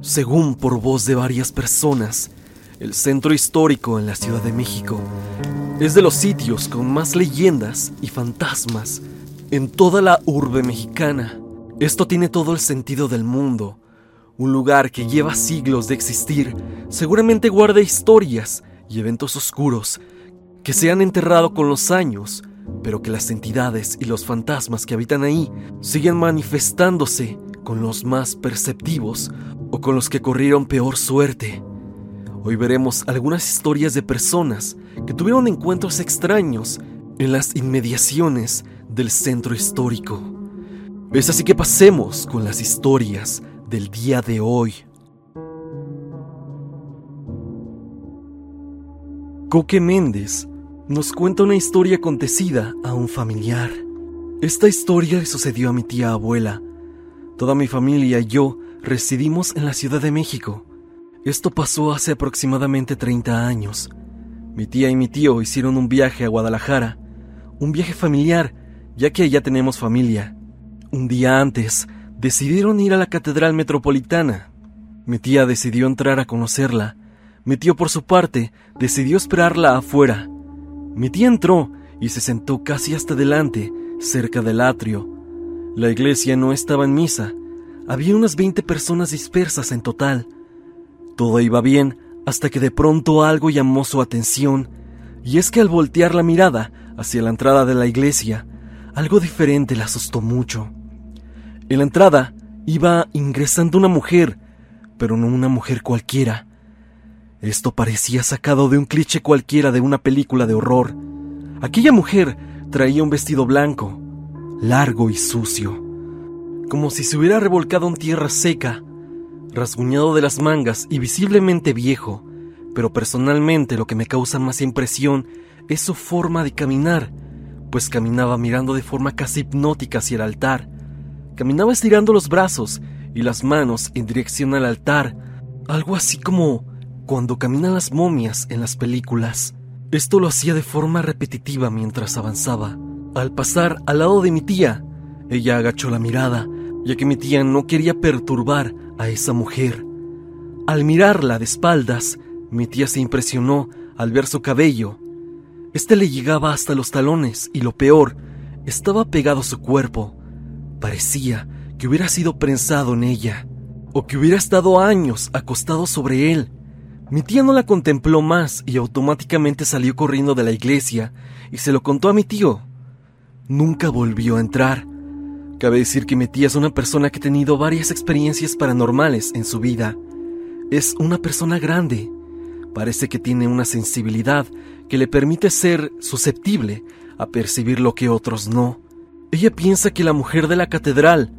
Según por voz de varias personas, el centro histórico en la Ciudad de México es de los sitios con más leyendas y fantasmas en toda la urbe mexicana. Esto tiene todo el sentido del mundo. Un lugar que lleva siglos de existir seguramente guarda historias y eventos oscuros que se han enterrado con los años, pero que las entidades y los fantasmas que habitan ahí siguen manifestándose con los más perceptivos o con los que corrieron peor suerte. Hoy veremos algunas historias de personas que tuvieron encuentros extraños en las inmediaciones del centro histórico. Es así que pasemos con las historias del día de hoy. Coque Méndez nos cuenta una historia acontecida a un familiar. Esta historia le sucedió a mi tía abuela. Toda mi familia y yo residimos en la Ciudad de México. Esto pasó hace aproximadamente 30 años. Mi tía y mi tío hicieron un viaje a Guadalajara, un viaje familiar, ya que allá tenemos familia. Un día antes, decidieron ir a la Catedral Metropolitana. Mi tía decidió entrar a conocerla. Mi tío, por su parte, decidió esperarla afuera. Mi tía entró y se sentó casi hasta delante, cerca del atrio. La iglesia no estaba en misa, había unas 20 personas dispersas en total. Todo iba bien hasta que de pronto algo llamó su atención, y es que al voltear la mirada hacia la entrada de la iglesia, algo diferente la asustó mucho. En la entrada iba ingresando una mujer, pero no una mujer cualquiera. Esto parecía sacado de un cliché cualquiera de una película de horror. Aquella mujer traía un vestido blanco, largo y sucio como si se hubiera revolcado en tierra seca, rasguñado de las mangas y visiblemente viejo, pero personalmente lo que me causa más impresión es su forma de caminar, pues caminaba mirando de forma casi hipnótica hacia el altar. Caminaba estirando los brazos y las manos en dirección al altar, algo así como cuando caminan las momias en las películas. Esto lo hacía de forma repetitiva mientras avanzaba. Al pasar al lado de mi tía, ella agachó la mirada ya que mi tía no quería perturbar a esa mujer. Al mirarla de espaldas, mi tía se impresionó al ver su cabello. Este le llegaba hasta los talones y lo peor, estaba pegado a su cuerpo. Parecía que hubiera sido prensado en ella, o que hubiera estado años acostado sobre él. Mi tía no la contempló más y automáticamente salió corriendo de la iglesia y se lo contó a mi tío. Nunca volvió a entrar. Cabe decir que mi tía es una persona que ha tenido varias experiencias paranormales en su vida. Es una persona grande. Parece que tiene una sensibilidad que le permite ser susceptible a percibir lo que otros no. Ella piensa que la mujer de la catedral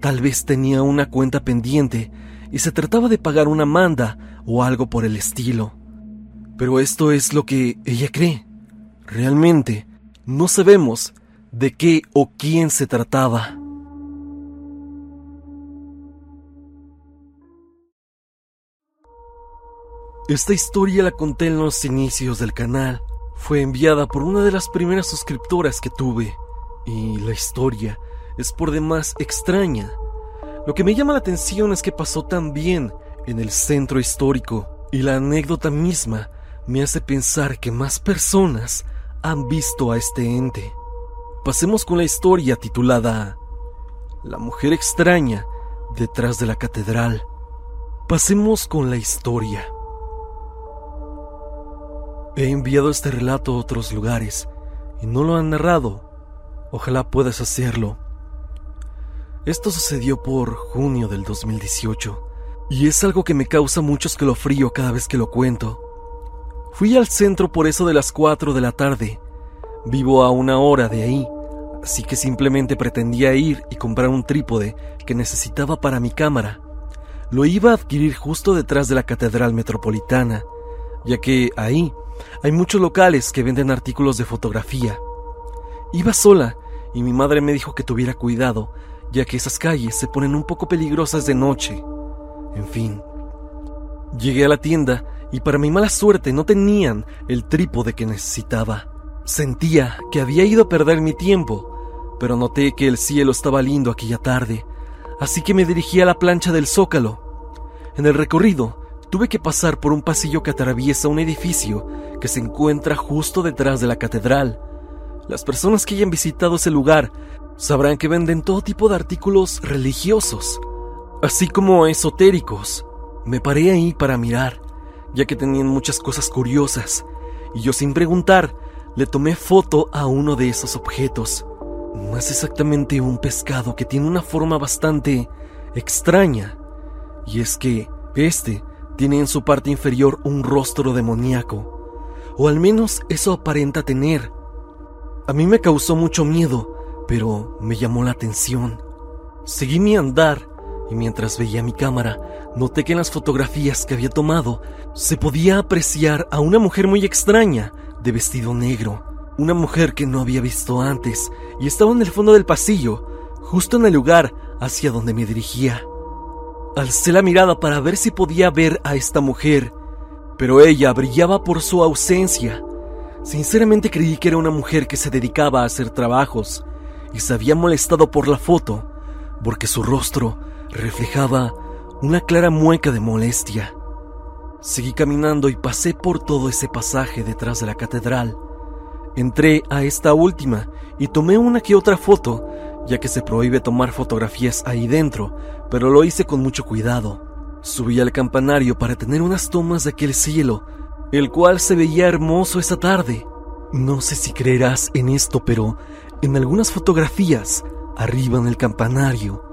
tal vez tenía una cuenta pendiente y se trataba de pagar una manda o algo por el estilo. Pero esto es lo que ella cree. Realmente, no sabemos de qué o quién se trataba. Esta historia la conté en los inicios del canal. Fue enviada por una de las primeras suscriptoras que tuve. Y la historia es por demás extraña. Lo que me llama la atención es que pasó tan bien en el centro histórico. Y la anécdota misma me hace pensar que más personas han visto a este ente. Pasemos con la historia titulada La mujer extraña detrás de la catedral. Pasemos con la historia. He enviado este relato a otros lugares y no lo han narrado. Ojalá puedas hacerlo. Esto sucedió por junio del 2018 y es algo que me causa mucho escalofrío cada vez que lo cuento. Fui al centro por eso de las 4 de la tarde. Vivo a una hora de ahí, así que simplemente pretendía ir y comprar un trípode que necesitaba para mi cámara. Lo iba a adquirir justo detrás de la Catedral Metropolitana, ya que ahí hay muchos locales que venden artículos de fotografía. Iba sola y mi madre me dijo que tuviera cuidado, ya que esas calles se ponen un poco peligrosas de noche. En fin. Llegué a la tienda y para mi mala suerte no tenían el trípode que necesitaba. Sentía que había ido a perder mi tiempo, pero noté que el cielo estaba lindo aquella tarde, así que me dirigí a la plancha del zócalo. En el recorrido, tuve que pasar por un pasillo que atraviesa un edificio que se encuentra justo detrás de la catedral. Las personas que hayan visitado ese lugar sabrán que venden todo tipo de artículos religiosos, así como esotéricos. Me paré ahí para mirar, ya que tenían muchas cosas curiosas, y yo sin preguntar le tomé foto a uno de esos objetos. Más exactamente un pescado que tiene una forma bastante extraña. Y es que este tiene en su parte inferior un rostro demoníaco. O al menos eso aparenta tener. A mí me causó mucho miedo, pero me llamó la atención. Seguí mi andar y mientras veía mi cámara, noté que en las fotografías que había tomado se podía apreciar a una mujer muy extraña, de vestido negro, una mujer que no había visto antes y estaba en el fondo del pasillo, justo en el lugar hacia donde me dirigía. Alcé la mirada para ver si podía ver a esta mujer, pero ella brillaba por su ausencia. Sinceramente creí que era una mujer que se dedicaba a hacer trabajos y se había molestado por la foto, porque su rostro reflejaba una clara mueca de molestia. Seguí caminando y pasé por todo ese pasaje detrás de la catedral. Entré a esta última y tomé una que otra foto, ya que se prohíbe tomar fotografías ahí dentro, pero lo hice con mucho cuidado. Subí al campanario para tener unas tomas de aquel cielo, el cual se veía hermoso esa tarde. No sé si creerás en esto, pero en algunas fotografías, arriba en el campanario,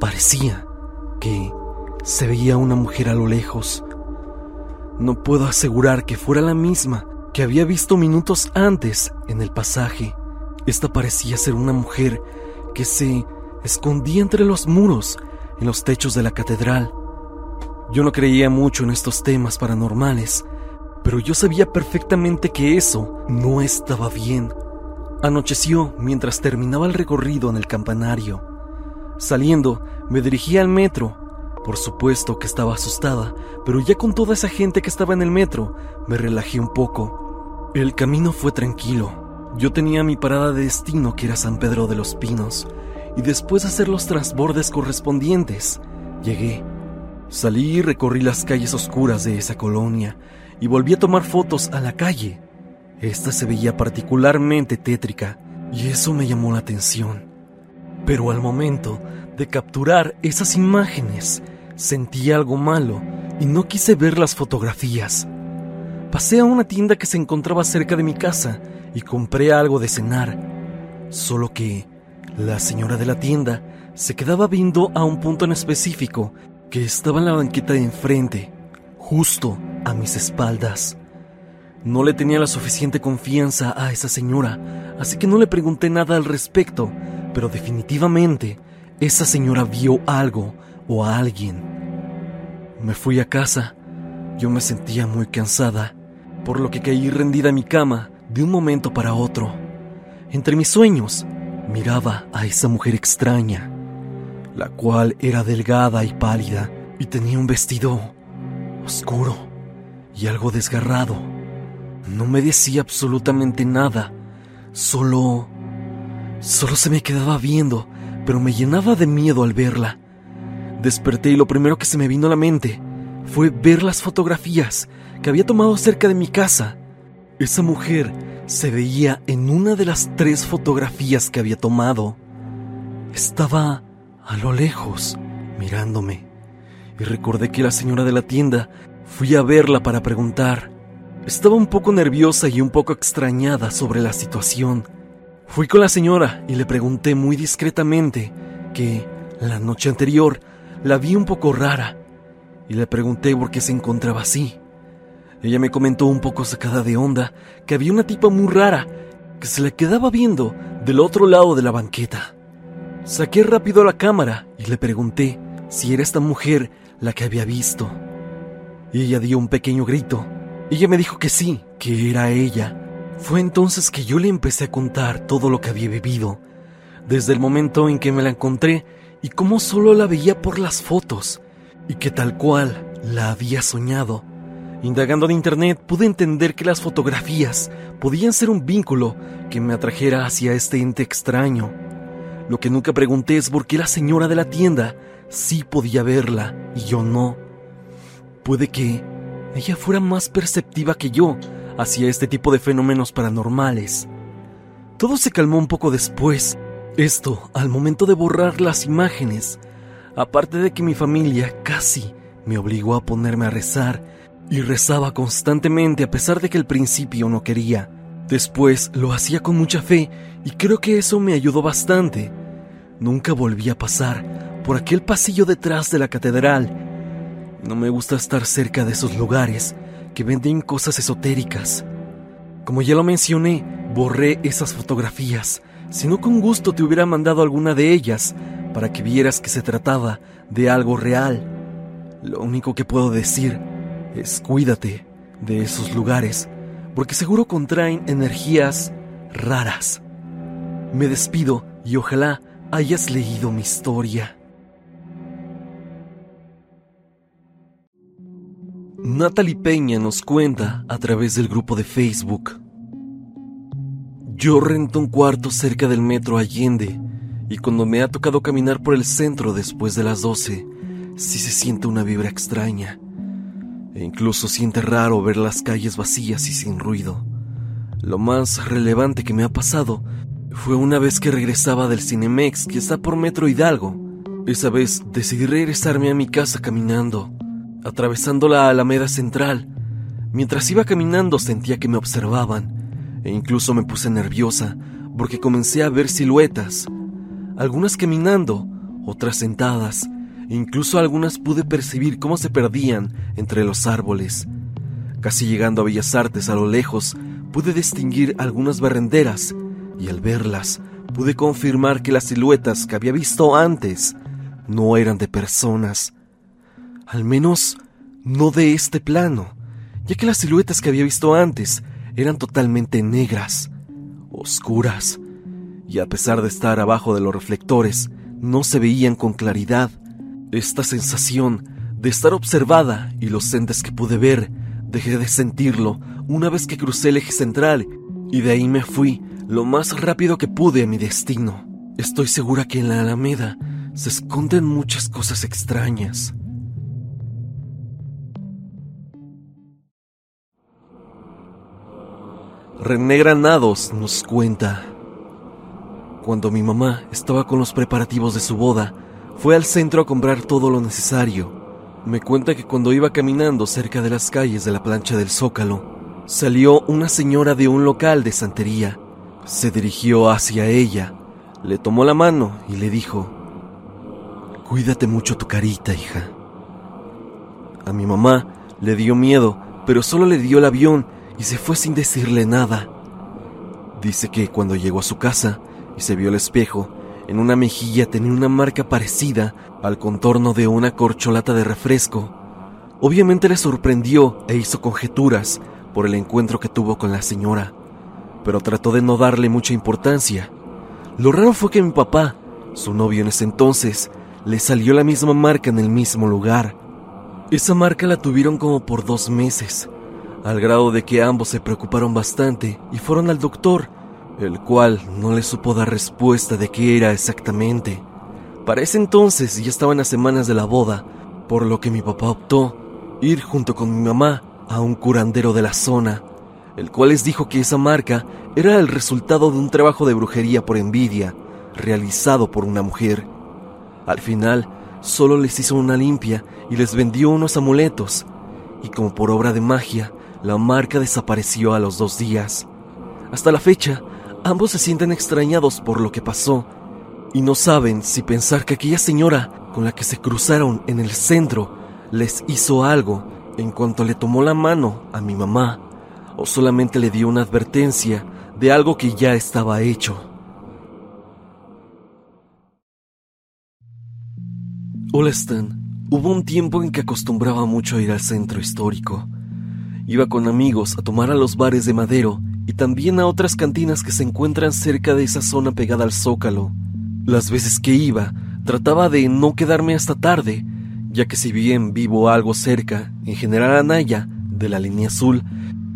parecía que se veía una mujer a lo lejos, no puedo asegurar que fuera la misma que había visto minutos antes en el pasaje. Esta parecía ser una mujer que se escondía entre los muros en los techos de la catedral. Yo no creía mucho en estos temas paranormales, pero yo sabía perfectamente que eso no estaba bien. Anocheció mientras terminaba el recorrido en el campanario. Saliendo, me dirigí al metro por supuesto que estaba asustada, pero ya con toda esa gente que estaba en el metro, me relajé un poco. El camino fue tranquilo. Yo tenía mi parada de destino que era San Pedro de los Pinos, y después de hacer los transbordes correspondientes, llegué. Salí y recorrí las calles oscuras de esa colonia y volví a tomar fotos a la calle. Esta se veía particularmente tétrica y eso me llamó la atención. Pero al momento de capturar esas imágenes, Sentí algo malo y no quise ver las fotografías. Pasé a una tienda que se encontraba cerca de mi casa y compré algo de cenar. Solo que la señora de la tienda se quedaba viendo a un punto en específico que estaba en la banqueta de enfrente, justo a mis espaldas. No le tenía la suficiente confianza a esa señora, así que no le pregunté nada al respecto, pero definitivamente esa señora vio algo o a alguien. Me fui a casa. Yo me sentía muy cansada, por lo que caí rendida en mi cama de un momento para otro. Entre mis sueños, miraba a esa mujer extraña, la cual era delgada y pálida y tenía un vestido oscuro y algo desgarrado. No me decía absolutamente nada, solo... solo se me quedaba viendo, pero me llenaba de miedo al verla. Desperté y lo primero que se me vino a la mente fue ver las fotografías que había tomado cerca de mi casa. Esa mujer se veía en una de las tres fotografías que había tomado. Estaba a lo lejos, mirándome, y recordé que la señora de la tienda fui a verla para preguntar. Estaba un poco nerviosa y un poco extrañada sobre la situación. Fui con la señora y le pregunté muy discretamente que la noche anterior la vi un poco rara y le pregunté por qué se encontraba así. Ella me comentó un poco sacada de onda que había una tipa muy rara que se le quedaba viendo del otro lado de la banqueta. Saqué rápido la cámara y le pregunté si era esta mujer la que había visto. Ella dio un pequeño grito. Ella me dijo que sí, que era ella. Fue entonces que yo le empecé a contar todo lo que había vivido. Desde el momento en que me la encontré y cómo solo la veía por las fotos y que tal cual la había soñado. Indagando en internet pude entender que las fotografías podían ser un vínculo que me atrajera hacia este ente extraño. Lo que nunca pregunté es por qué la señora de la tienda sí podía verla y yo no. Puede que ella fuera más perceptiva que yo hacia este tipo de fenómenos paranormales. Todo se calmó un poco después. Esto al momento de borrar las imágenes. Aparte de que mi familia casi me obligó a ponerme a rezar y rezaba constantemente a pesar de que al principio no quería. Después lo hacía con mucha fe y creo que eso me ayudó bastante. Nunca volví a pasar por aquel pasillo detrás de la catedral. No me gusta estar cerca de esos lugares que venden cosas esotéricas. Como ya lo mencioné, borré esas fotografías, si no con gusto te hubiera mandado alguna de ellas para que vieras que se trataba de algo real. Lo único que puedo decir es cuídate de esos lugares, porque seguro contraen energías raras. Me despido y ojalá hayas leído mi historia. Natalie Peña nos cuenta a través del grupo de Facebook. Yo rento un cuarto cerca del metro Allende y cuando me ha tocado caminar por el centro después de las 12, sí se siente una vibra extraña. E incluso siente raro ver las calles vacías y sin ruido. Lo más relevante que me ha pasado fue una vez que regresaba del Cinemex que está por Metro Hidalgo. Esa vez decidí regresarme a mi casa caminando, atravesando la Alameda Central. Mientras iba caminando sentía que me observaban e incluso me puse nerviosa porque comencé a ver siluetas, algunas caminando, otras sentadas, Incluso algunas pude percibir cómo se perdían entre los árboles. Casi llegando a Bellas Artes a lo lejos, pude distinguir algunas barrenderas y al verlas pude confirmar que las siluetas que había visto antes no eran de personas. Al menos no de este plano, ya que las siluetas que había visto antes eran totalmente negras, oscuras, y a pesar de estar abajo de los reflectores, no se veían con claridad. Esta sensación de estar observada y los entes que pude ver, dejé de sentirlo una vez que crucé el eje central y de ahí me fui lo más rápido que pude a mi destino. Estoy segura que en la Alameda se esconden muchas cosas extrañas. René Granados nos cuenta. Cuando mi mamá estaba con los preparativos de su boda, fue al centro a comprar todo lo necesario. Me cuenta que cuando iba caminando cerca de las calles de la plancha del Zócalo, salió una señora de un local de santería. Se dirigió hacia ella, le tomó la mano y le dijo, Cuídate mucho tu carita, hija. A mi mamá le dio miedo, pero solo le dio el avión y se fue sin decirle nada. Dice que cuando llegó a su casa y se vio al espejo, en una mejilla tenía una marca parecida al contorno de una corcholata de refresco. Obviamente le sorprendió e hizo conjeturas por el encuentro que tuvo con la señora, pero trató de no darle mucha importancia. Lo raro fue que mi papá, su novio en ese entonces, le salió la misma marca en el mismo lugar. Esa marca la tuvieron como por dos meses, al grado de que ambos se preocuparon bastante y fueron al doctor el cual no le supo dar respuesta de qué era exactamente. Para ese entonces ya estaban las semanas de la boda, por lo que mi papá optó ir junto con mi mamá a un curandero de la zona, el cual les dijo que esa marca era el resultado de un trabajo de brujería por envidia, realizado por una mujer. Al final, solo les hizo una limpia y les vendió unos amuletos, y como por obra de magia, la marca desapareció a los dos días. Hasta la fecha, Ambos se sienten extrañados por lo que pasó y no saben si pensar que aquella señora con la que se cruzaron en el centro les hizo algo en cuanto le tomó la mano a mi mamá o solamente le dio una advertencia de algo que ya estaba hecho. Hola Stan, hubo un tiempo en que acostumbraba mucho a ir al centro histórico. Iba con amigos a tomar a los bares de Madero y también a otras cantinas que se encuentran cerca de esa zona pegada al zócalo. Las veces que iba, trataba de no quedarme hasta tarde, ya que si bien vivo algo cerca, en General Anaya, de la línea azul,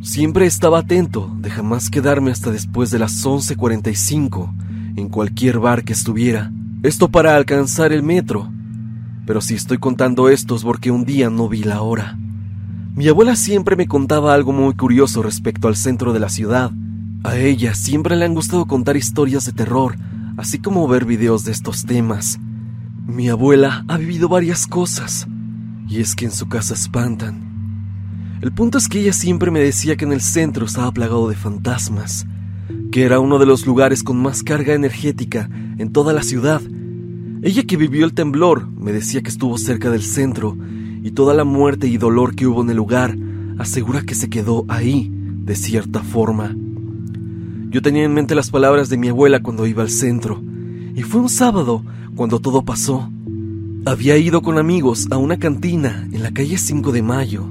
siempre estaba atento de jamás quedarme hasta después de las 11.45 en cualquier bar que estuviera. Esto para alcanzar el metro. Pero si estoy contando esto es porque un día no vi la hora. Mi abuela siempre me contaba algo muy curioso respecto al centro de la ciudad. A ella siempre le han gustado contar historias de terror, así como ver videos de estos temas. Mi abuela ha vivido varias cosas, y es que en su casa espantan. El punto es que ella siempre me decía que en el centro estaba plagado de fantasmas, que era uno de los lugares con más carga energética en toda la ciudad. Ella que vivió el temblor me decía que estuvo cerca del centro y toda la muerte y dolor que hubo en el lugar asegura que se quedó ahí, de cierta forma. Yo tenía en mente las palabras de mi abuela cuando iba al centro, y fue un sábado cuando todo pasó. Había ido con amigos a una cantina en la calle 5 de Mayo.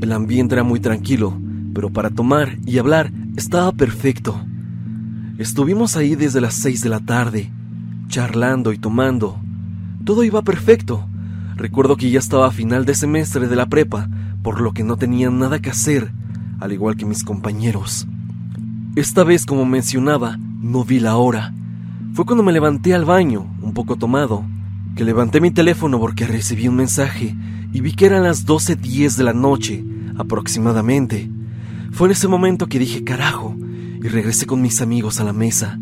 El ambiente era muy tranquilo, pero para tomar y hablar estaba perfecto. Estuvimos ahí desde las 6 de la tarde, charlando y tomando. Todo iba perfecto. Recuerdo que ya estaba a final de semestre de la prepa, por lo que no tenía nada que hacer, al igual que mis compañeros. Esta vez, como mencionaba, no vi la hora. Fue cuando me levanté al baño, un poco tomado, que levanté mi teléfono porque recibí un mensaje y vi que eran las 12.10 de la noche, aproximadamente. Fue en ese momento que dije carajo y regresé con mis amigos a la mesa.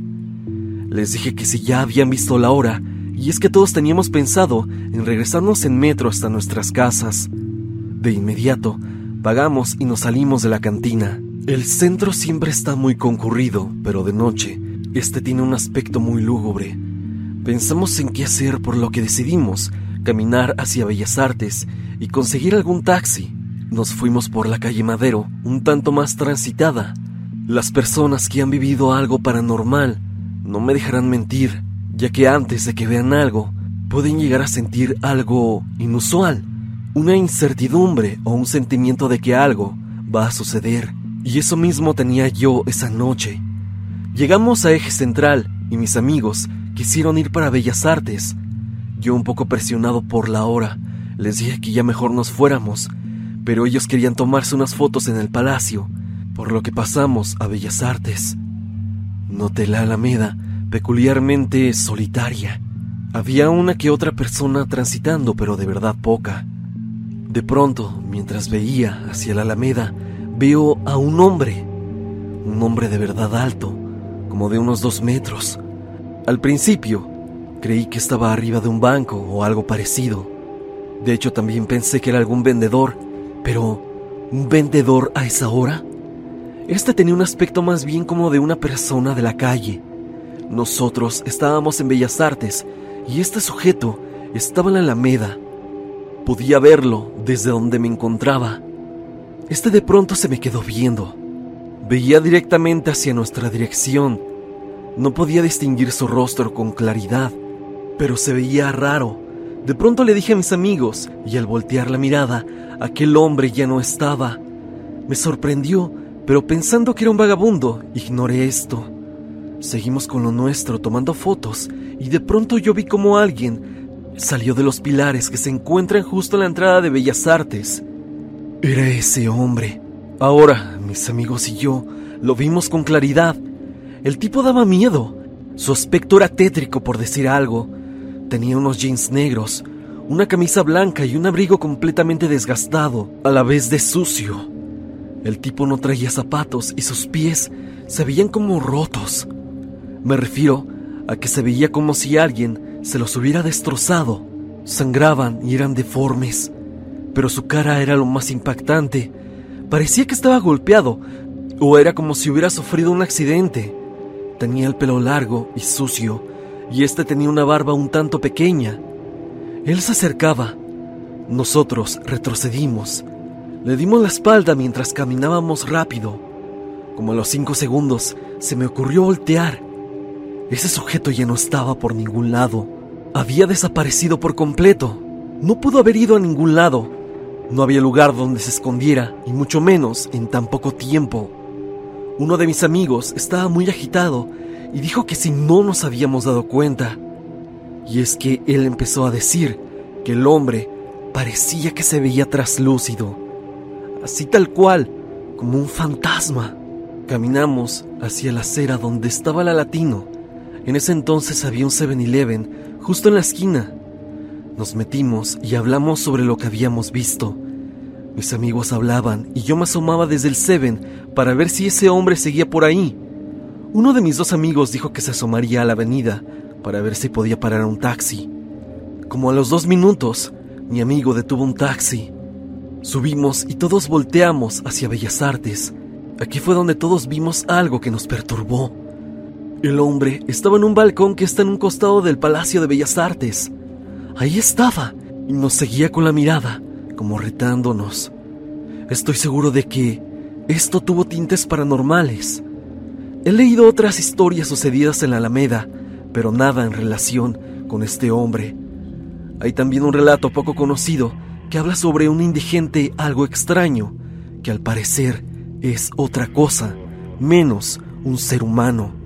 Les dije que si ya habían visto la hora, y es que todos teníamos pensado en regresarnos en metro hasta nuestras casas. De inmediato, pagamos y nos salimos de la cantina. El centro siempre está muy concurrido, pero de noche, este tiene un aspecto muy lúgubre. Pensamos en qué hacer, por lo que decidimos caminar hacia Bellas Artes y conseguir algún taxi. Nos fuimos por la calle Madero, un tanto más transitada. Las personas que han vivido algo paranormal no me dejarán mentir ya que antes de que vean algo, pueden llegar a sentir algo inusual, una incertidumbre o un sentimiento de que algo va a suceder. Y eso mismo tenía yo esa noche. Llegamos a Eje Central y mis amigos quisieron ir para Bellas Artes. Yo un poco presionado por la hora, les dije que ya mejor nos fuéramos, pero ellos querían tomarse unas fotos en el palacio, por lo que pasamos a Bellas Artes. Noté la Alameda peculiarmente solitaria. Había una que otra persona transitando, pero de verdad poca. De pronto, mientras veía hacia la alameda, veo a un hombre, un hombre de verdad alto, como de unos dos metros. Al principio, creí que estaba arriba de un banco o algo parecido. De hecho, también pensé que era algún vendedor, pero ¿un vendedor a esa hora? Este tenía un aspecto más bien como de una persona de la calle nosotros estábamos en Bellas Artes y este sujeto estaba en la Alameda. Podía verlo desde donde me encontraba. Este de pronto se me quedó viendo. Veía directamente hacia nuestra dirección. No podía distinguir su rostro con claridad, pero se veía raro. De pronto le dije a mis amigos, y al voltear la mirada, aquel hombre ya no estaba. Me sorprendió, pero pensando que era un vagabundo, ignoré esto. Seguimos con lo nuestro tomando fotos y de pronto yo vi como alguien salió de los pilares que se encuentran justo en la entrada de Bellas Artes. Era ese hombre. Ahora, mis amigos y yo lo vimos con claridad. El tipo daba miedo. Su aspecto era tétrico, por decir algo. Tenía unos jeans negros, una camisa blanca y un abrigo completamente desgastado, a la vez de sucio. El tipo no traía zapatos y sus pies se veían como rotos. Me refiero a que se veía como si alguien se los hubiera destrozado. Sangraban y eran deformes, pero su cara era lo más impactante. Parecía que estaba golpeado, o era como si hubiera sufrido un accidente. Tenía el pelo largo y sucio, y este tenía una barba un tanto pequeña. Él se acercaba. Nosotros retrocedimos. Le dimos la espalda mientras caminábamos rápido. Como a los cinco segundos, se me ocurrió voltear ese sujeto ya no estaba por ningún lado. Había desaparecido por completo. No pudo haber ido a ningún lado. No había lugar donde se escondiera, y mucho menos en tan poco tiempo. Uno de mis amigos estaba muy agitado y dijo que si no nos habíamos dado cuenta. Y es que él empezó a decir que el hombre parecía que se veía traslúcido, así tal cual, como un fantasma. Caminamos hacia la acera donde estaba la latino en ese entonces había un 7-Eleven justo en la esquina. Nos metimos y hablamos sobre lo que habíamos visto. Mis amigos hablaban y yo me asomaba desde el Seven para ver si ese hombre seguía por ahí. Uno de mis dos amigos dijo que se asomaría a la avenida para ver si podía parar un taxi. Como a los dos minutos, mi amigo detuvo un taxi. Subimos y todos volteamos hacia Bellas Artes. Aquí fue donde todos vimos algo que nos perturbó. El hombre estaba en un balcón que está en un costado del Palacio de Bellas Artes. Ahí estaba y nos seguía con la mirada, como retándonos. Estoy seguro de que esto tuvo tintes paranormales. He leído otras historias sucedidas en la Alameda, pero nada en relación con este hombre. Hay también un relato poco conocido que habla sobre un indigente algo extraño, que al parecer es otra cosa, menos un ser humano.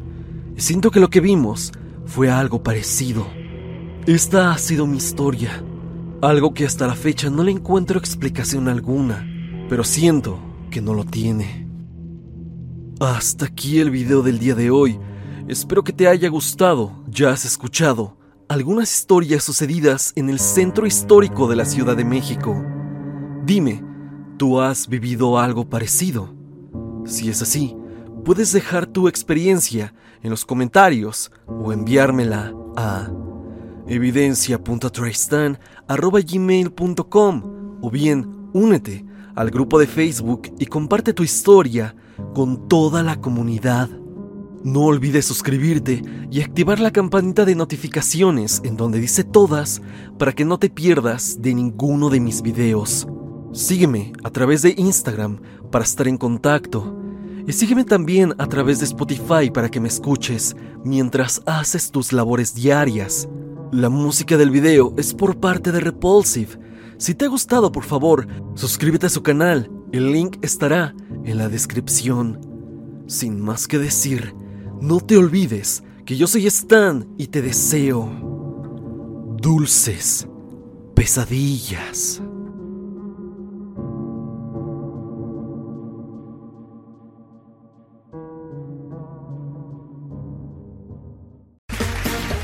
Siento que lo que vimos fue algo parecido. Esta ha sido mi historia, algo que hasta la fecha no le encuentro explicación alguna, pero siento que no lo tiene. Hasta aquí el video del día de hoy. Espero que te haya gustado. Ya has escuchado algunas historias sucedidas en el centro histórico de la Ciudad de México. Dime, ¿tú has vivido algo parecido? Si es así, puedes dejar tu experiencia en los comentarios o enviármela a evidencia.tristan.gmail.com o bien únete al grupo de Facebook y comparte tu historia con toda la comunidad. No olvides suscribirte y activar la campanita de notificaciones en donde dice todas para que no te pierdas de ninguno de mis videos. Sígueme a través de Instagram para estar en contacto. Y sígueme también a través de Spotify para que me escuches mientras haces tus labores diarias. La música del video es por parte de Repulsive. Si te ha gustado, por favor, suscríbete a su canal. El link estará en la descripción. Sin más que decir, no te olvides que yo soy Stan y te deseo dulces pesadillas.